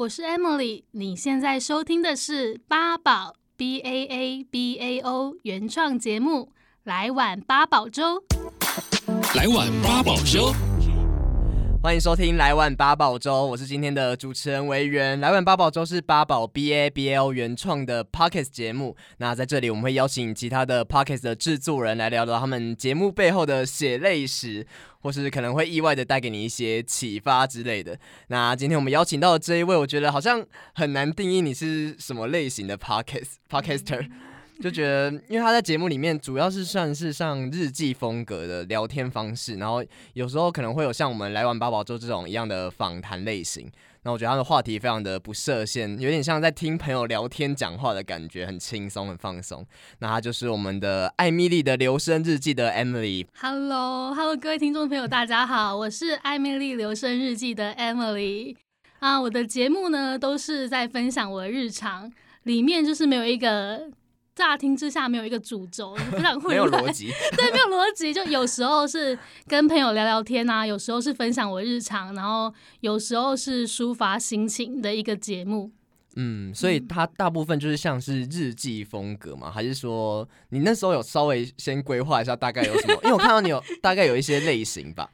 我是 Emily，你现在收听的是八宝 B A A B A O 原创节目《来碗八宝粥》。来碗八宝粥。欢迎收听《来碗八宝粥》，我是今天的主持人维园。《来碗八宝粥》是八宝 BABL 原创的 Podcast 节目。那在这里，我们会邀请其他的 Podcast 的制作人来聊聊他们节目背后的血泪史，或是可能会意外的带给你一些启发之类的。那今天我们邀请到的这一位，我觉得好像很难定义你是什么类型的 Podcast Podcaster。就觉得，因为他在节目里面主要是算是像日记风格的聊天方式，然后有时候可能会有像我们来玩八宝粥这种一样的访谈类型。那我觉得他的话题非常的不设限，有点像在听朋友聊天讲话的感觉，很轻松很放松。那他就是我们的艾蜜莉的留声日记的 Emily。Hello，Hello，各位听众朋友，大家好，我是艾蜜莉留声日记的 Emily。啊，我的节目呢都是在分享我的日常，里面就是没有一个。乍听之下没有一个主轴，非常混乱，没有逻辑，对，没有逻辑。就有时候是跟朋友聊聊天啊，有时候是分享我日常，然后有时候是抒发心情的一个节目。嗯，所以它大部分就是像是日记风格嘛，还是说你那时候有稍微先规划一下大概有什么？因为我看到你有大概有一些类型吧。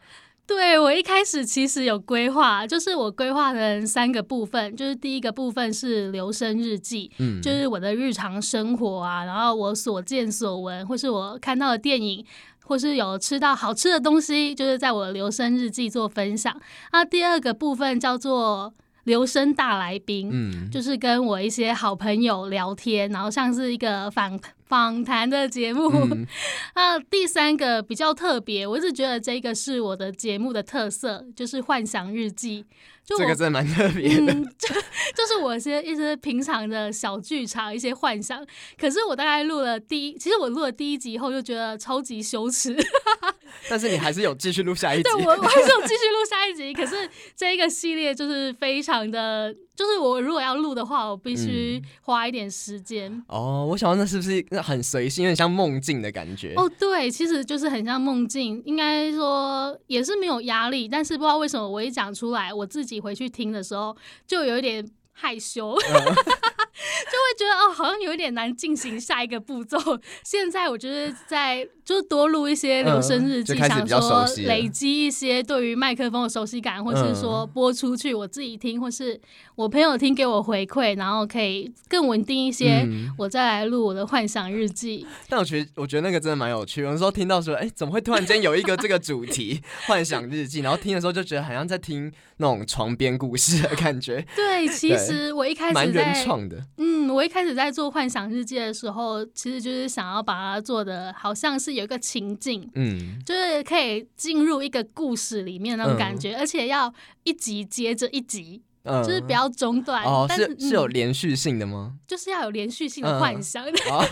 对，我一开始其实有规划，就是我规划成三个部分，就是第一个部分是留声日记，嗯，就是我的日常生活啊，然后我所见所闻，或是我看到的电影，或是有吃到好吃的东西，就是在我的留声日记做分享。那第二个部分叫做留声大来宾，嗯，就是跟我一些好朋友聊天，然后像是一个访访谈的节目，嗯，那第三个比较特别，我一直觉得这个是我的节目的特色，就是幻想日记。就这个真的蛮特别的，嗯，就就是我一些一些平常的小剧场，一些幻想。可是我大概录了第一，其实我录了第一集以后就觉得超级羞耻。但是你还是有继续录下一集，对，我我还是有继续录下一集。可是这一个系列就是非常的，就是我如果要录的话，我必须花一点时间，嗯。哦，我想问那是不是很随性，有点像梦境的感觉？哦，对，其实就是很像梦境，应该说也是没有压力。但是不知道为什么我一讲出来，我自己。回去听的时候，就有一点害羞，嗯、就会觉得哦，好像有一点难进行下一个步骤。现在我就是在就是多录一些留声日记，嗯、想说累积一些对于麦克风的熟悉感，或是说播出去我自己听，或是我朋友听给我回馈，然后可以更稳定一些，我再来录我的幻想日记。嗯、但我觉得，我觉得那个真的蛮有趣。有时候听到说，哎、欸，怎么会突然间有一个这个主题 幻想日记？然后听的时候就觉得好像在听那种床边故事的感觉。对，其实。我一开始蛮原创的，嗯，我一开始在做幻想日记的时候，其实就是想要把它做的好像是有一个情境，嗯，就是可以进入一个故事里面那种感觉，嗯、而且要一集接着一集，嗯、就是不要中断。哦，但是是，是有连续性的吗？就是要有连续性的幻想。嗯哦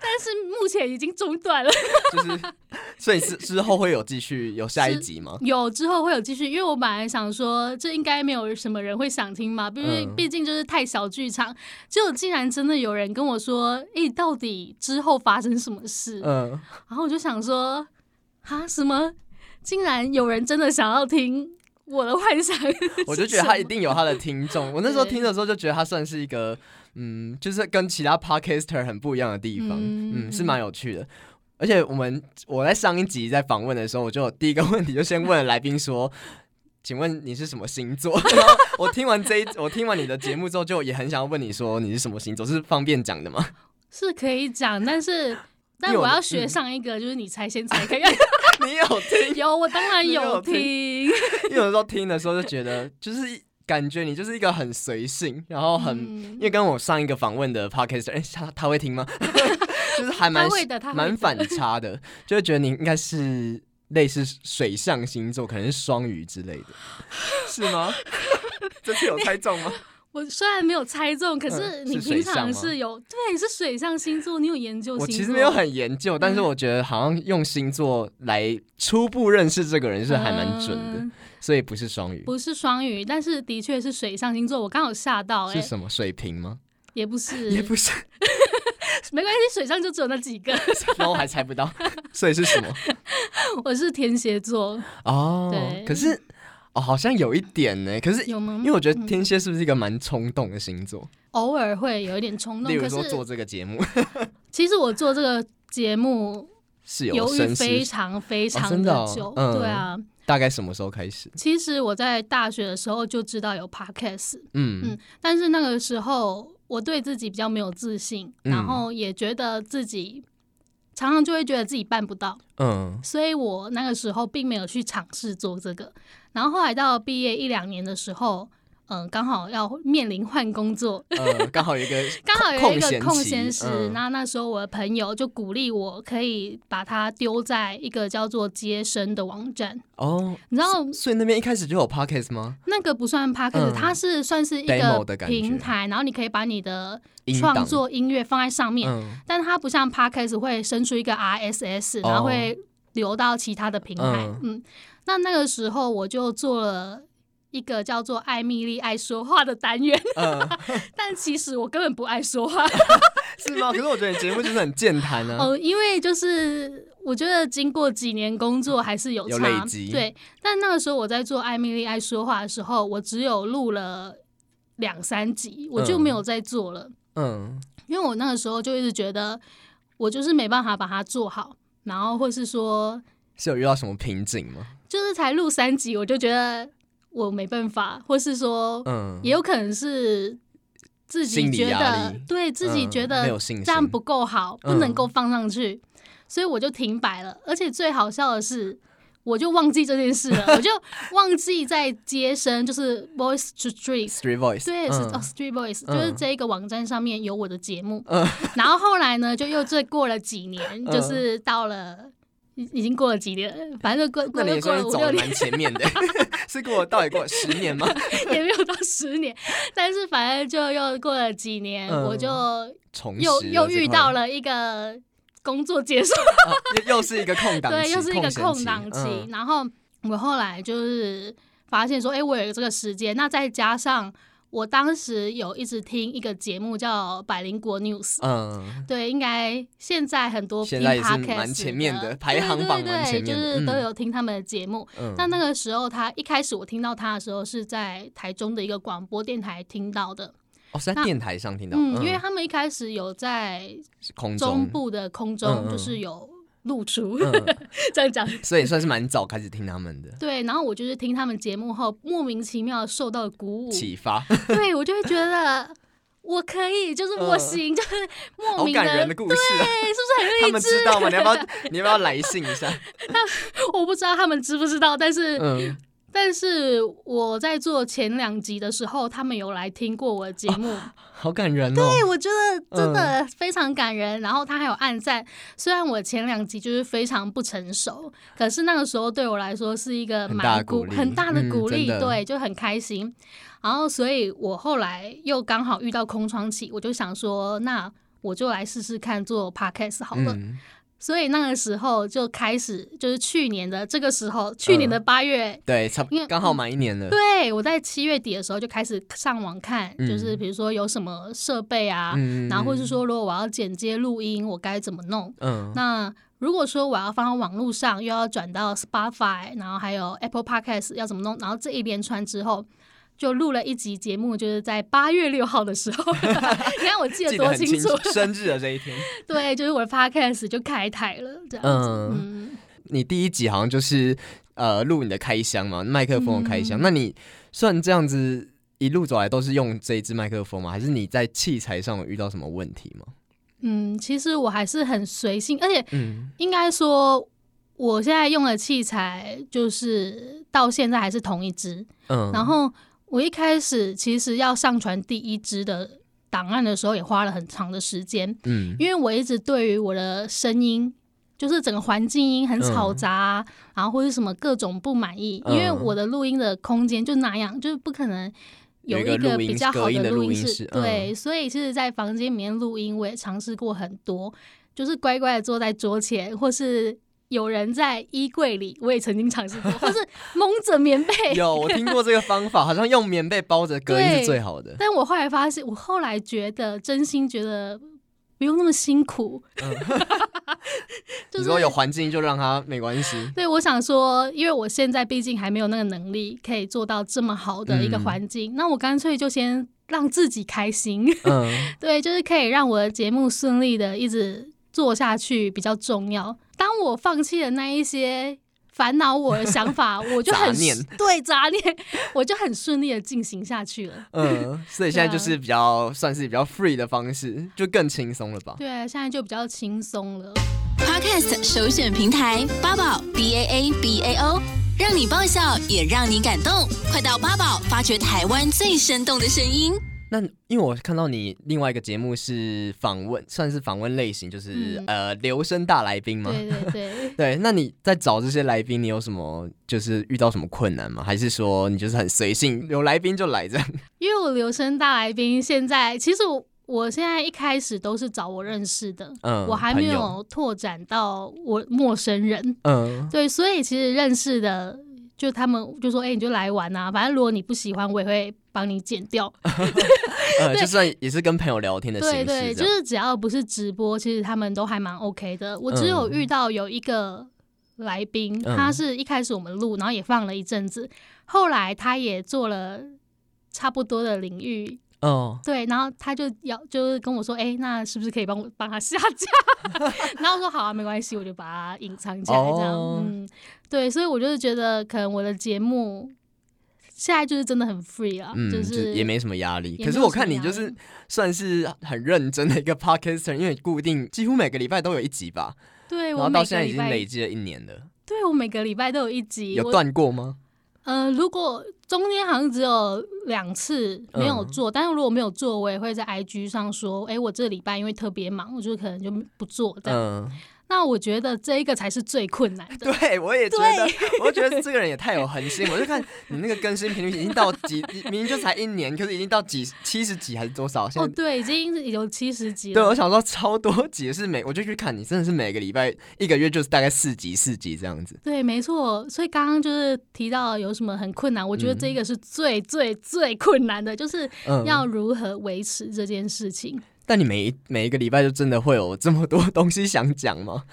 但是目前已经中断了，就是，所以之之后会有继续有下一集吗？有之后会有继续，因为我本来想说，这应该没有什么人会想听嘛，因为毕竟就是太小剧场。结果竟然真的有人跟我说，诶、欸，到底之后发生什么事？嗯，然后我就想说，啊，什么？竟然有人真的想要听我的幻想？我就觉得他一定有他的听众。我那时候听的时候就觉得他算是一个。嗯，就是跟其他 podcaster 很不一样的地方，嗯，嗯，是蛮有趣的。而且我们我在上一集在访问的时候，我就第一个问题就先问了来宾说：“请问你是什么星座？” 然后我听完这一，我听完你的节目之后，就也很想要问你说你是什么星座，是方便讲的吗？是可以讲，但是 但我要学上一个，就是你猜先猜可以。你有听？有，我当然有听。因为有时候听的时候就觉得就是。感觉你就是一个很随性，然后很，嗯、因为跟我上一个访问的 podcast，哎、欸，他他会听吗？就是还蛮蛮反差的，就会觉得你应该是类似水象星座，可能是双鱼之类的，是吗？这次有猜中吗？我虽然没有猜中，可是你平常是有，对，是水象星座，你有研究星座？我其实没有很研究，但是我觉得好像用星座来初步认识这个人是还蛮准的。嗯所以不是双鱼，不是双鱼，但是的确是水象星座。我刚好吓到、欸，是什么？水瓶吗？也不是，也不是，没关系，水象就只有那几个。我还猜不到，所以是什么？我是天蝎座哦。对，可是哦，好像有一点呢。可是有吗？因为我觉得天蝎是不是一个蛮冲动的星座？偶尔会有一点冲动。例如说做这个节目，其实我做这个节目是有犹豫非常非常的久。哦哦嗯、对啊，大概什么时候开始？其实我在大学的时候就知道有 podcast，嗯嗯，但是那个时候我对自己比较没有自信，嗯、然后也觉得自己。常常就会觉得自己办不到，嗯，所以我那个时候并没有去尝试做这个。然后后来到毕业一两年的时候，嗯、呃，刚好要面临换工作，呃，刚好有一个 刚好有一个空闲时，嗯、那那时候我的朋友就鼓励我可以把它丢在一个叫做接生的网站。哦，你知道，所以那边一开始就有 podcast 吗？那个不算 podcast，、嗯、它是算是一个平台，然后你可以把你的创作音乐放在上面，嗯、但它不像 podcast 会生出一个 RSS，然后会流到其他的平台。嗯，嗯，那那个时候我就做了。一个叫做艾米丽爱说话的单元，嗯、但其实我根本不爱说话，是吗？可是我觉得你节目就是很健谈呢。哦，因为就是我觉得经过几年工作还是有差，有累积。对，但那个时候我在做艾米丽爱说话的时候，我只有录了两三集，我就没有再做了。嗯，因为我那个时候就一直觉得我就是没办法把它做好，然后或是说，是有遇到什么瓶颈吗？就是才录三集，我就觉得。我没办法，或是说，嗯，也有可能是自己觉得对自己觉得这样不够好，嗯、不能够放上去，所以我就停摆了。而且最好笑的是，我就忘记这件事了，我就忘记在接生，就是 Voice to Street Street Voice，对，嗯、是 Street Voice，就是这一个网站上面有我的节目。嗯、然后后来呢，就又再过了几年，就是到了。已经过了几年，反正过过了过了五六年，前面的 是过了到底过了十年吗？也没有到十年，但是反正就又过了几年，嗯、我就又又遇到了一个工作结束，啊、又是一个空档，对，又是一个空档期。嗯、然后我后来就是发现说，哎、欸，我有这个时间，那再加上。我当时有一直听一个节目叫《百灵国 News》，嗯，对，应该现在很多听 Podcast 蛮前面的排行榜，对对对，就是都有听他们的节目。嗯，但那个时候他一开始我听到他的时候是在台中的一个广播电台听到的。哦，是在电台上听到。嗯，因为他们一开始有在中部的空中，就是有。露出、嗯、这样讲，所以算是蛮早开始听他们的。对，然后我就是听他们节目后，莫名其妙受到鼓舞、启发。对，我就会觉得我可以，就是我行，嗯、就是莫名的，好感人的故事、啊，对，是不是很 励志？他们知道吗？你要不要？你要不要来信一下？我不知道他们知不知道，但是。嗯但是我在做前两集的时候，他们有来听过我的节目，哦，好感人哦。对，我觉得真的非常感人。嗯、然后他还有暗赞，虽然我前两集就是非常不成熟，可是那个时候对我来说是一个蛮鼓很大的鼓励，嗯、对，就很开心。然后，所以我后来又刚好遇到空窗期，我就想说，那我就来试试看做 podcast 好了。嗯所以那个时候就开始，就是去年的这个时候，去年的八月，嗯、对，差不多刚好满一年了。对，我在七月底的时候就开始上网看，嗯、就是比如说有什么设备啊，嗯、然后或是说如果我要剪接录音，我该怎么弄？嗯，那如果说我要放到网络上，又要转到 Spotify，然后还有 Apple Podcast 要怎么弄？然后这一连串之后。就录了一集节目，就是在八月六号的时候，你看我记得多清楚，生日的这一天。对，就是我的 podcast 就开台了，这样子。嗯，嗯你第一集好像就是呃录你的开箱嘛，麦克风的开箱。嗯、那你算这样子一路走来都是用这一支麦克风吗？还是你在器材上有遇到什么问题吗？嗯，其实我还是很随性，而且应该说我现在用的器材就是到现在还是同一支。嗯，然后。我一开始其实要上传第一支的档案的时候，也花了很长的时间。嗯，因为我一直对于我的声音，就是整个环境音很嘈杂，嗯、然后或者什么各种不满意。嗯、因为我的录音的空间就那样，就是不可能有一个比较好的录音室。对，所以其实，在房间里面录音，我也尝试过很多，就是乖乖的坐在桌前，或是。有人在衣柜里，我也曾经尝试过，或是 蒙着棉被。有，我听过这个方法，好像用棉被包着隔音是最好的。但我后来发现，我后来觉得，真心觉得不用那么辛苦。嗯、就是、你说有环境就让他没关系。对，我想说，因为我现在毕竟还没有那个能力可以做到这么好的一个环境，嗯、那我干脆就先让自己开心。嗯，对，就是可以让我的节目顺利的一直做下去比较重要。当我放弃了那一些。烦恼我的想法，我就很念对杂念，我就很 顺利的进行下去了。嗯，所以现在就是比较、啊、算是比较 free 的方式，就更轻松了吧？对，现在就比较轻松了。Podcast 首选平台八宝 B A A B A O，让你爆笑也让你感动，快到八宝发掘台湾最生动的声音。那因为我看到你另外一个节目是访问，算是访问类型，就是、嗯、呃留声大来宾嘛。对对对。对，那你在找这些来宾，你有什么就是遇到什么困难吗？还是说你就是很随性，有来宾就来这样？因为我留声大来宾现在其实我我现在一开始都是找我认识的，嗯，我还没有拓展到我陌生人，嗯，对，所以其实认识的。就他们就说，哎、欸，你就来玩啊！反正如果你不喜欢，我也会帮你剪掉。呃，就算也是跟朋友聊天的形式。对对，就是只要不是直播，其实他们都还蛮 OK 的。我只有遇到有一个来宾，嗯、他是一开始我们录，然后也放了一阵子，后来他也做了差不多的领域。哦，对，然后他就要就是跟我说，哎、欸，那是不是可以帮我帮他下架？然后我说好啊，没关系，我就把它隐藏起来这样。哦、嗯，对，所以我就是觉得，可能我的节目现在就是真的很 free 啊，嗯、就是就也没什么压力。可是我看你就是算是很认真的一个 podcaster，因为固定几乎每个礼拜都有一集吧。对，然后到现在已经累积了一年了。对，我每个礼拜都有一集，有断过吗？呃，如果中间好像只有两次没有做，嗯、但是如果没有做，我也会在 IG 上说，哎、欸，我这个礼拜因为特别忙，我就可能就不做这样。嗯那我觉得这一个才是最困难的。对，我也觉得，我觉得这个人也太有恒心。我就看你那个更新频率已经到几，明明就才一年，可是已经到几七十几还是多少？现在哦，对，已经有七十几了。对，我想说超多集是每，我就去看你，真的是每个礼拜一个月就是大概四集四集这样子。对，没错。所以刚刚就是提到有什么很困难，我觉得这个是最最最困难的，就是要如何维持这件事情。但你每一每一个礼拜就真的会有这么多东西想讲吗？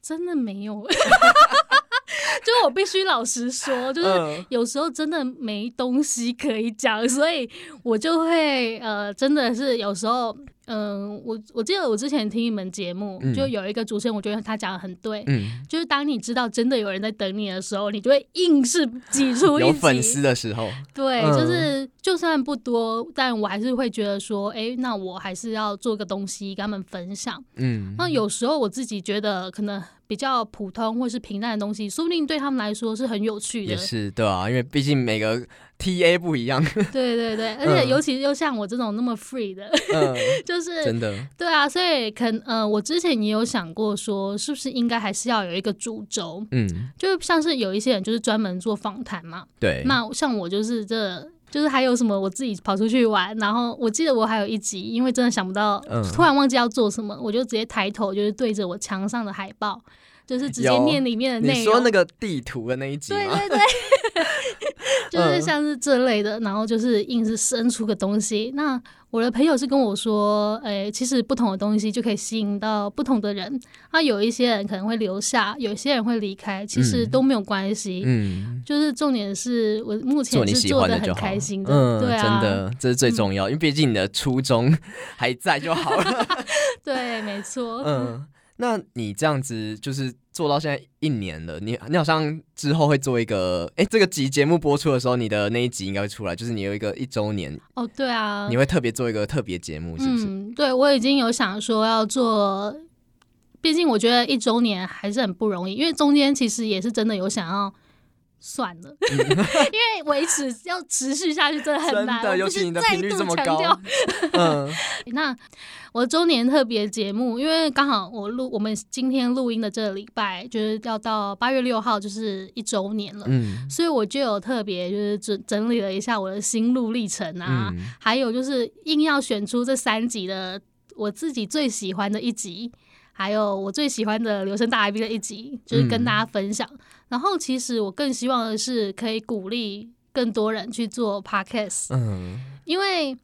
真的没有，就我必须老实说，就是有时候真的没东西可以讲，所以我就会呃，真的是有时候。嗯，我我记得我之前听一门节目，嗯、就有一个主持人，我觉得他讲的很对，嗯，就是当你知道真的有人在等你的时候，你就会硬是挤出一。有粉丝的时候，对，嗯、就是就算不多，但我还是会觉得说，哎、欸，那我还是要做个东西跟他们分享。嗯，那有时候我自己觉得可能比较普通或是平淡的东西，说不定对他们来说是很有趣的。也是对啊，因为毕竟每个。T A 不一样，对 对对，而且尤其又像我这种那么 free 的，嗯、就是真的，对啊，所以可能呃，我之前也有想过说，是不是应该还是要有一个主轴，嗯，就像是有一些人就是专门做访谈嘛，对，那像我就是这，就是还有什么我自己跑出去玩，然后我记得我还有一集，因为真的想不到，嗯、突然忘记要做什么，我就直接抬头就是对着我墙上的海报。就是直接念里面的内容。你说那个地图的那一集？对对对，就是像是这类的，然后就是硬是生出个东西。那我的朋友是跟我说，哎、欸，其实不同的东西就可以吸引到不同的人。那有一些人可能会留下，有些人会离开，其实都没有关系。嗯，就是重点是我目前是做的很开心的。嗯，对啊，真的，这是最重要，嗯、因为毕竟你的初衷 还在就好了。对，没错。嗯。那你这样子就是做到现在一年了，你你好像之后会做一个，哎、欸，这个集节目播出的时候，你的那一集应该会出来，就是你有一个一周年哦，对啊，你会特别做一个特别节目，是不是？嗯，对，我已经有想说要做，毕竟我觉得一周年还是很不容易，因为中间其实也是真的有想要。算了，因为维持要持续下去真的很难，真的，尤其你的频率这么高。嗯，那我周年特别节目，因为刚好我录我们今天录音的这个礼拜就是要到八月六号，就是一周年了。嗯，所以我就有特别就是整整理了一下我的心路历程啊，嗯、还有就是硬要选出这三集的我自己最喜欢的一集。还有我最喜欢的留声大 I B 的一集，就是跟大家分享。嗯、然后其实我更希望的是可以鼓励更多人去做 podcast，嗯，因为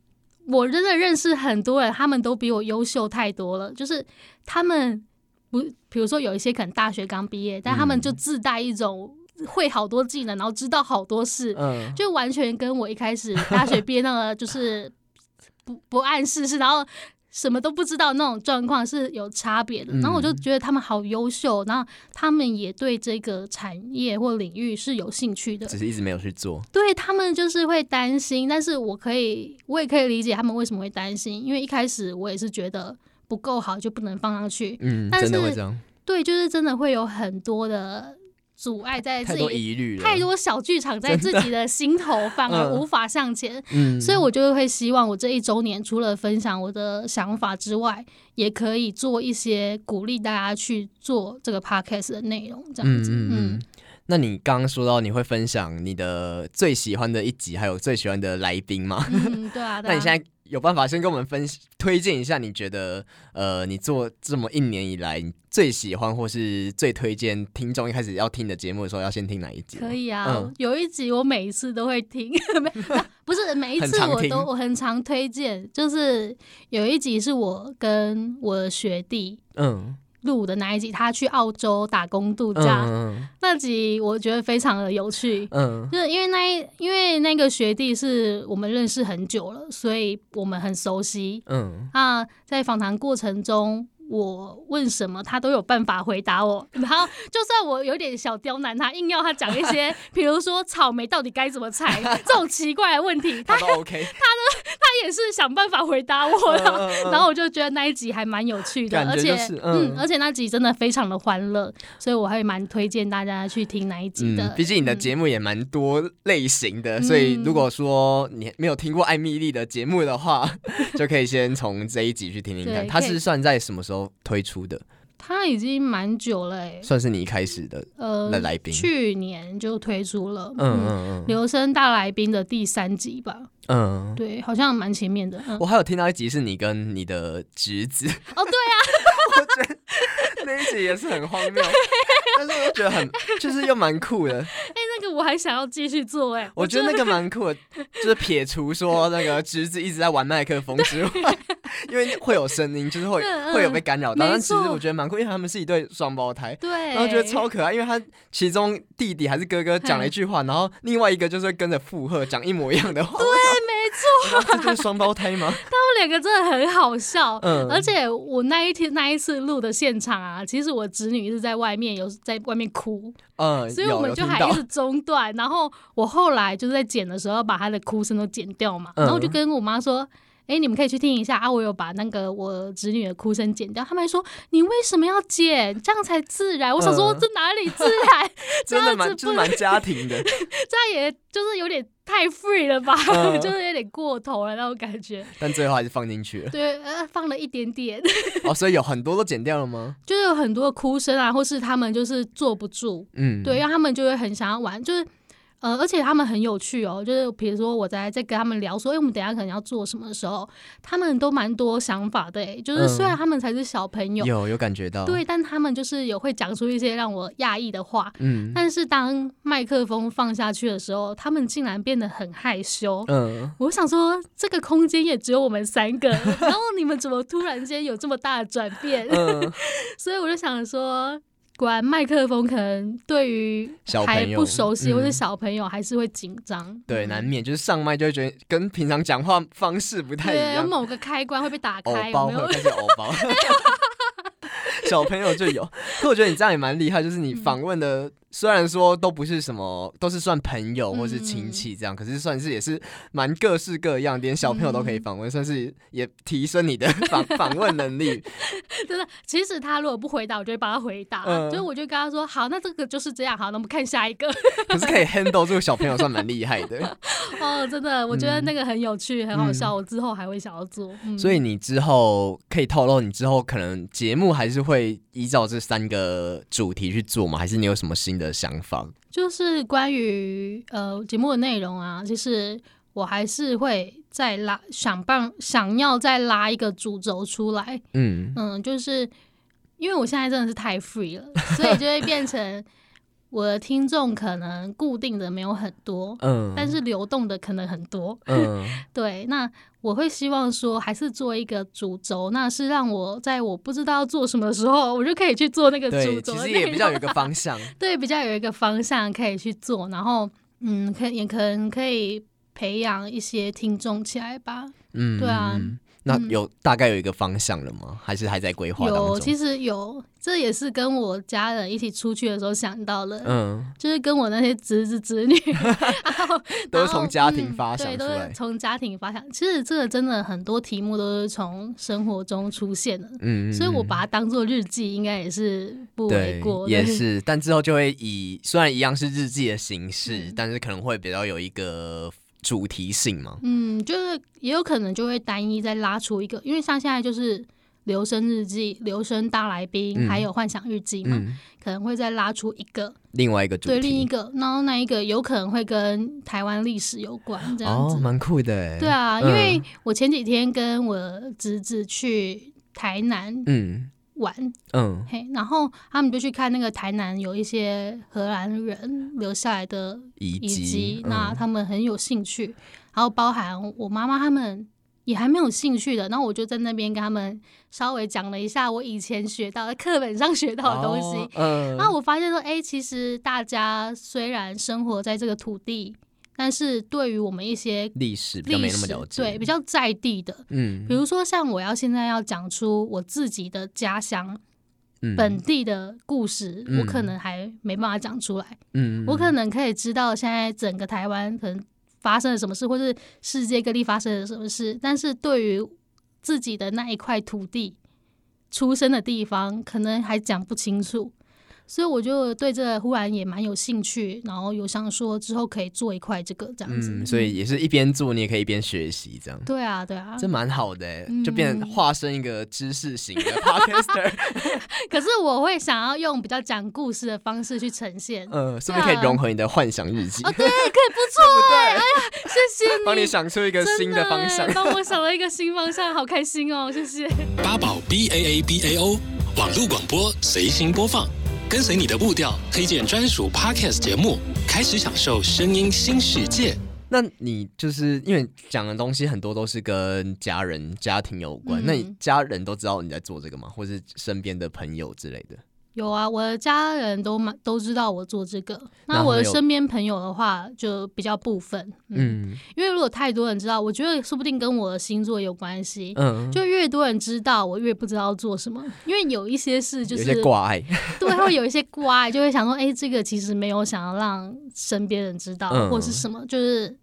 我真的认识很多人，他们都比我优秀太多了。就是他们不，比如说有一些可能大学刚毕业，但他们就自带一种会好多技能，然后知道好多事，嗯，就完全跟我一开始大学毕业那个就是不不谙世事，然后。什么都不知道那种状况是有差别的，然后我就觉得他们好优秀，然后他们也对这个产业或领域是有兴趣的，只是一直没有去做。对，他们就是会担心，但是我可以，我也可以理解他们为什么会担心，因为一开始我也是觉得不够好就不能放上去，嗯，但是真的会这样。对，就是真的会有很多的。阻碍在自己，太多疑虑，太多小剧场在自己的心头，反而无法向前。嗯，所以我就会希望我这一周年除了分享我的想法之外，也可以做一些鼓励大家去做这个 podcast 的内容，这样子。嗯，嗯，那你刚刚说到你会分享你的最喜欢的一集，还有最喜欢的来宾吗？嗯，对啊。对啊。那你现在？有办法先跟我们分析推荐一下，你觉得呃，你做这么一年以来，你最喜欢或是最推荐听众一开始要听的节目的时候，要先听哪一集？可以啊，嗯、有一集我每一次都会听，不是每一次我都我很常推荐，就是有一集是我跟我的学弟，嗯。录的那一集，他去澳洲打工度假，嗯、那集我觉得非常的有趣。嗯，就是因为那一因为那个学弟是我们认识很久了，所以我们很熟悉。嗯，那，在访谈过程中。我问什么，他都有办法回答我。然后，就算我有点小刁难他，硬要他讲一些，比如说草莓到底该怎么采这种奇怪的问题，他 都 OK，他呢，他也是想办法回答我的。然后我就觉得那一集还蛮有趣的，而且，嗯，而且那集真的非常的欢乐，所以我还蛮推荐大家去听那一集的。毕竟你的节目也蛮多类型的，所以如果说你没有听过艾米丽的节目的话，就可以先从这一集去听听看。他是算在什么时候推出的，他已经蛮久了，欸，算是你一开始的呃来宾，去年就推出了，嗯嗯嗯，留声大来宾的第三集吧，嗯，对，好像蛮前面的。嗯、我还有听到一集是你跟你的侄子，哦，对啊，我觉得那一集也是很荒谬，但是我又觉得很就是又蛮酷的。哎那个我还想要继续做哎、欸，我觉得那个蛮酷的，就是撇除说那个侄子一直在玩麦克风之外，因为会有声音，就是会、嗯、会有被干扰到。但其实我觉得蛮酷，因为他们是一对双胞胎，对，然后觉得超可爱，因为他其中弟弟还是哥哥讲了一句话，然后另外一个就是跟着附和讲一模一样的话。对，没 错，这就是双胞胎吗？他们两个真的很好笑，嗯，而且我那一天那一次录的现场啊，其实我侄女是在外面有在外面哭，嗯，所以我们就还一直中断，然后我后来就是在剪的时候把她的哭声都剪掉嘛，然后我就跟我妈说。哎、欸，你们可以去听一下啊！我有把那个我侄女的哭声剪掉，他们还说你为什么要剪？这样才自然。我想说这哪里自然？真的蛮就是蛮家庭的，这样也就是有点太 free 了吧？嗯、就是有点过头了那种感觉。但最后还是放进去了。对，呃，放了一点点。哦，所以有很多都剪掉了吗？就是有很多的哭声啊，或是他们就是坐不住，嗯，对，因为他们就会很想要玩，就是。呃，而且他们很有趣哦，就是比如说我在在跟他们聊说，哎，我们等一下可能要做什么的时候，他们都蛮多想法的，哎，就是虽然他们才是小朋友，嗯、有有感觉到，对，但他们就是有会讲出一些让我讶异的话，嗯，但是当麦克风放下去的时候，他们竟然变得很害羞，嗯，我想说这个空间也只有我们三个，然后你们怎么突然间有这么大的转变？嗯，所以我就想说。果然麦克风可能对于还不熟悉或者小朋友还是会紧张，嗯，对，难免就是上麦就会觉得跟平常讲话方式不太一样，有某个开关会被打开，有没有？开始偶包，小朋友就有，可我觉得你这样也蛮厉害，就是你访问的。嗯虽然说都不是什么，都是算朋友或是亲戚这样，嗯、可是算是也是蛮各式各样，连小朋友都可以访问，嗯、算是也提升你的 访访问能力。真的，其实他如果不回答，我就会帮他回答。嗯，所以我就跟他说：“好，那这个就是这样。好，那我们看下一个。”可是可以 handle 这个小朋友，算蛮厉害的。哦，真的，我觉得那个很有趣，嗯、很好笑。我之后还会想要做。嗯、所以你之后可以透露，你之后可能节目还是会依照这三个主题去做吗？还是你有什么新的？的想法就是关于呃节目的内容啊，其实我还是会再拉想办想要再拉一个主轴出来，嗯嗯，就是因为我现在真的是太 free 了，所以就会变成 我的听众可能固定的没有很多，嗯，但是流动的可能很多，嗯，对。那我会希望说，还是做一个主轴，那是让我在我不知道要做什么的时候，我就可以去做那个主轴。其实也比较有一个方向，对，比较有一个方向可以去做，然后嗯，可也可能可以培养一些听众起来吧，嗯，对啊。那有大概有一个方向了吗？嗯、还是还在规划当中？有，其实有，这也是跟我家人一起出去的时候想到了。嗯，就是跟我那些侄子侄女，都是从家庭发想出来，对，都是从家庭发想。其实这个真的很多题目都是从生活中出现的。嗯，所以我把它当做日记，应该也是不为过。也是，但之后就会以虽然一样是日记的形式，嗯、但是可能会比较有一个。主题性吗？嗯，就是也有可能就会单一再拉出一个，因为像现在就是留声日记、留声大来宾，嗯、还有幻想日记嘛，嗯、可能会再拉出一个。另外一个主题，对，另一个，然后那一个有可能会跟台湾历史有关，这样子，哦，蛮酷的，对啊，因为我前几天跟我侄子去台南，嗯。玩，嗯，嘿，然后他们就去看那个台南有一些荷兰人留下来的遗迹，那他们很有兴趣，然后包含我妈妈他们也还没有兴趣的，然后我就在那边跟他们稍微讲了一下我以前学到的课本上学到的东西，嗯，然后我发现说，哎，其实大家虽然生活在这个土地。但是对于我们一些历史比较没那么了解，对，比较在地的，嗯，比如说像我要现在要讲出我自己的家乡、嗯、本地的故事，嗯、我可能还没办法讲出来，嗯，我可能可以知道现在整个台湾可能发生了什么事，或是世界各地发生了什么事，但是对于自己的那一块土地出生的地方，可能还讲不清楚。所以我就对这忽然也蛮有兴趣，然后有想说之后可以做一块这个这样子。嗯，所以也是一边做，你也可以一边学习这样。对啊，对啊，这蛮好的，就变成化身一个知识型的 podcaster。可是我会想要用比较讲故事的方式去呈现。嗯，是不是可以融合你的幻想日记？哦，对，可以不错。哎呀，谢谢你，帮你想出一个新的方向，帮我想了一个新方向，好开心哦，谢谢。八宝 B A A B A O 网络广播随心播放。跟随你的步调，推荐专属 Podcast 节目，开始享受声音新世界。那你就是因为讲的东西很多都是跟家人、家庭有关，嗯、那你家人都知道你在做这个吗？或是身边的朋友之类的？有啊，我的家人都蛮都知道我做这个。那我的身边朋友的话，就比较部分。嗯，嗯，因为如果太多人知道，我觉得说不定跟我的星座有关系。嗯，就越多人知道，我越不知道做什么。因为有一些事就是挂碍，对，会有一些挂碍，就会想说，哎、欸，这个其实没有想要让身边人知道，嗯、或是什么，就是。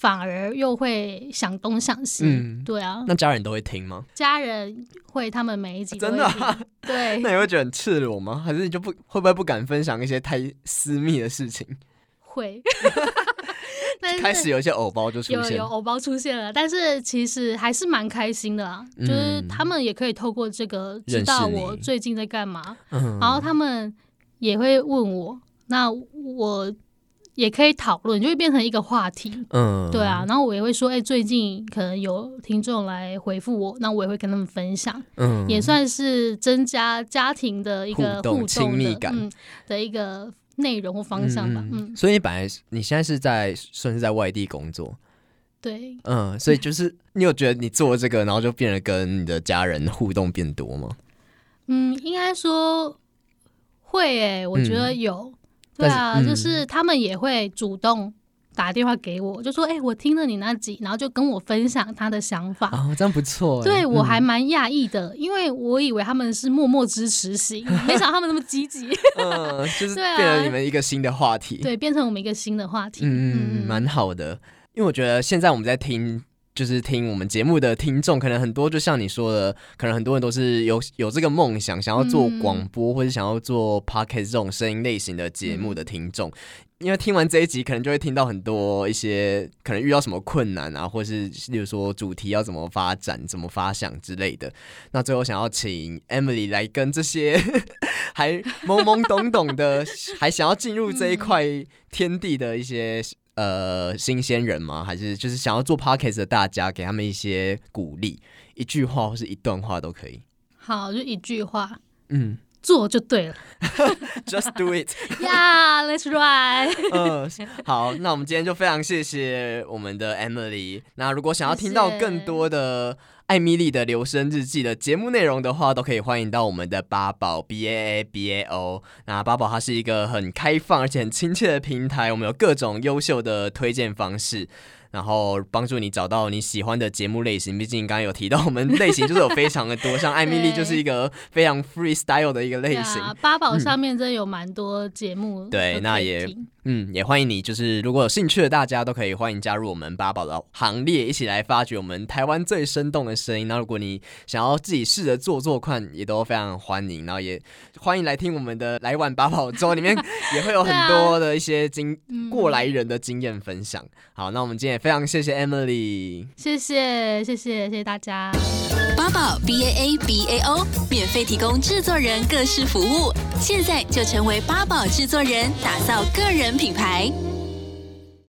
反而又会想东想西，嗯，对啊。那家人都会听吗？家人会，他们每一集真的、啊、对。那你会觉得很赤裸吗？还是你就不会不会不敢分享一些太私密的事情？会。但是开始有一些偶包就出现，有有偶包出现了，但是其实还是蛮开心的就是他们也可以透过这个知道我最近在干嘛，嗯、然后他们也会问我，那我。也可以讨论，就会变成一个话题。嗯，对啊，然后我也会说，哎、欸，最近可能有听众来回复我，那我也会跟他们分享。嗯，也算是增加家庭的一个互动亲密感、嗯、的一个内容或方向吧。嗯，嗯，所以你本来你现在是在算是在外地工作，对，嗯，所以就是你有觉得你做这个，然后就变得跟你的家人互动变多吗？嗯，应该说会诶、欸，我觉得有。嗯对啊，嗯、就是他们也会主动打电话给我，就说：“哎、欸，我听了你那集，然后就跟我分享他的想法。”哦，这样不错。对，我还蛮讶异的，嗯、因为我以为他们是默默支持型，没想到他们那么积极。嗯，就是变成你们一个新的话题。对，变成我们一个新的话题。嗯嗯，蛮好的，因为我觉得现在我们在听。就是听我们节目的听众，可能很多，就像你说的，可能很多人都是有有这个梦想，想要做广播、嗯、或者想要做 podcast 这种声音类型的节目的听众。嗯、因为听完这一集，可能就会听到很多一些可能遇到什么困难啊，或是例如说主题要怎么发展、怎么发想之类的。那最后想要请 Emily 来跟这些 还懵懵懂懂的，还想要进入这一块天地的一些。呃，新鲜人吗？还是就是想要做 podcast 的大家，给他们一些鼓励，一句话或是一段话都可以。好，就一句话。嗯，做就对了。Just do it. Yeah, let's ride. 嗯，好，那我们今天就非常谢谢我们的 Emily。那如果想要听到更多的艾米丽的留声日记的节目内容的话，都可以欢迎到我们的八宝 B A A B A O。那八宝它是一个很开放而且很亲切的平台，我们有各种优秀的推荐方式。然后帮助你找到你喜欢的节目类型，毕竟刚刚有提到我们类型就是有非常的多，像艾米丽就是一个非常 freestyle 的一个类型。啊、八宝上面真的有蛮多节目、嗯。对，那也嗯也欢迎你，就是如果有兴趣的大家都可以欢迎加入我们八宝的行列，一起来发掘我们台湾最生动的声音。那如果你想要自己试着做做看，也都非常欢迎。然后也欢迎来听我们的来碗八宝粥，里面也会有很多的一些经、啊、过来人的经验分享。好，那我们今天。非常谢谢 Emily，谢谢谢谢谢谢大家。八宝 B A A B A O 免费提供制作人各式服务，现在就成为八宝制作人，打造个人品牌。